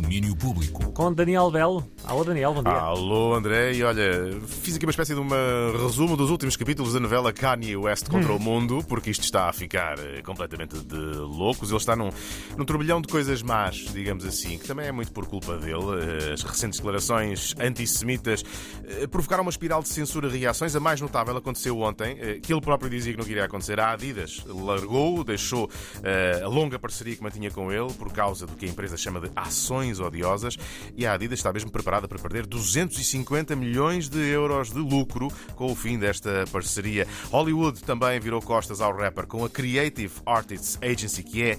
Domínio Público. Com Daniel Belo. Alô, Daniel, bom dia. Alô, André, e olha, fiz aqui uma espécie de uma resumo dos últimos capítulos da novela Kanye West contra Hum. o Mundo, porque isto está a ficar eh, completamente de loucos. Ele está num, num turbilhão de coisas más, digamos assim, que também é muito por culpa dele. Eh, As recentes declarações antissemitas eh, provocaram uma espiral de censura e reações. A mais notável aconteceu ontem, que ele próprio dizia que não queria acontecer. A Adidas largou, deixou a longa parceria que mantinha com ele por causa do que a empresa chama de ações odiosas e a Adidas está mesmo preparada para perder 250 milhões de euros de lucro com o fim desta parceria. Hollywood também virou costas ao rapper com a Creative Artists Agency, que é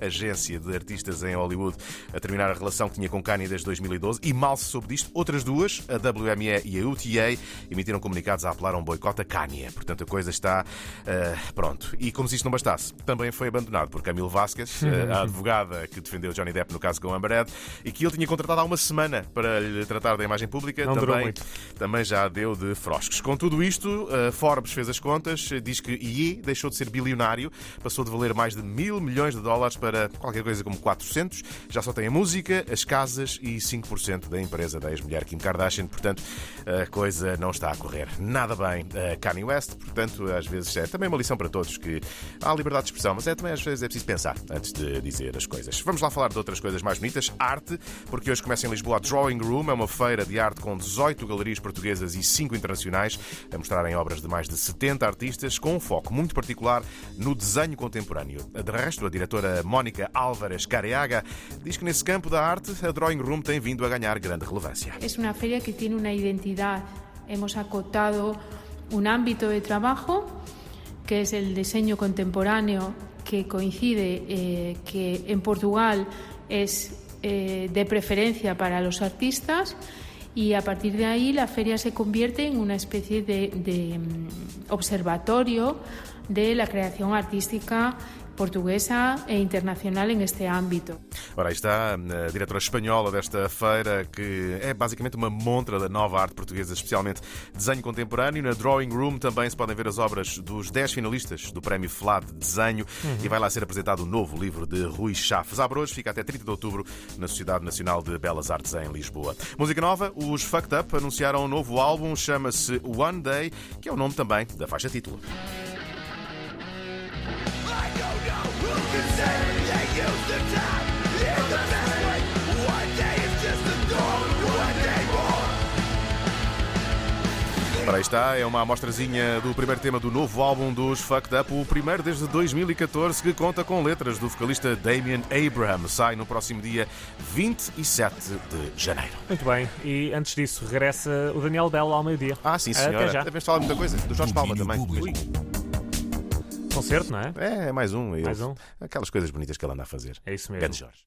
a agência de artistas em Hollywood, a terminar a relação que tinha com Kanye desde 2012 e mal se soube disto, outras duas, a WME e a UTA, emitiram comunicados a apelar a um boicote a Kanye. Portanto, a coisa está eh, pronto. E como se isto não bastasse, também foi abandonado por Camilo Vasquez, eh, a advogada que defendeu Johnny Depp no caso com Amber E que ele tinha contratado há uma semana para lhe tratar da imagem pública. Não também, também já deu de frosques. Com tudo isto, Forbes fez as contas, diz que IE deixou de ser bilionário, passou de valer mais de mil milhões de dólares para qualquer coisa como 400. Já só tem a música, as casas e 5% da empresa da ex-mulher Kim Kardashian. Portanto, a coisa não está a correr nada bem. A Kanye West, portanto, às vezes é também uma lição para todos que há liberdade de expressão, mas é também às vezes é preciso pensar antes de dizer as coisas. Vamos lá falar de outras coisas mais bonitas. Arte, porque hoje começa em Lisboa a Drawing Room, é uma feira de arte com 18 galerias portuguesas e 5 internacionais, a mostrarem obras de mais de 70 artistas, com um foco muito particular no desenho contemporâneo. De resto, a diretora Mónica Álvares Careaga diz que nesse campo da arte a Drawing Room tem vindo a ganhar grande relevância. Es una feria que tiene una identidad. Hemos acotado un ámbito de trabajo que es el diseño contemporáneo que coincide eh, que en Portugal es eh, de preferencia para los artistas y a partir de ahí la feria se convierte en una especie de, mm, observatorio de la creación artística portuguesa e internacional en este ámbito. Ora, aí está a diretora espanhola desta feira, que é basicamente uma montra da nova arte portuguesa, especialmente desenho contemporâneo. Na Drawing Room também se podem ver as obras dos 10 finalistas do Prémio FLAD de Desenho e vai lá ser apresentado o novo livro de Rui Chaves. Abre hoje, fica até 30 de outubro na Sociedade Nacional de Belas Artes em Lisboa. Música nova, os Fucked Up anunciaram um novo álbum, chama-se One Day, que é o nome também da faixa título. Ora, aí está, é uma amostrazinha do primeiro tema do novo álbum dos Fucked Up, o primeiro desde 2014, que conta com letras do vocalista Damien Abraham. Sai no próximo dia 27 de janeiro. Muito bem. E antes disso, regressa o Daniel Belo ao meio-dia. Ah, sim, Até senhora. já. Devemos falar muita coisa. Do Jorge Palma também. Concerto, não é? É, é mais um. Mais um. Aquelas coisas bonitas que ele anda a fazer. É isso mesmo. Grande Jorge.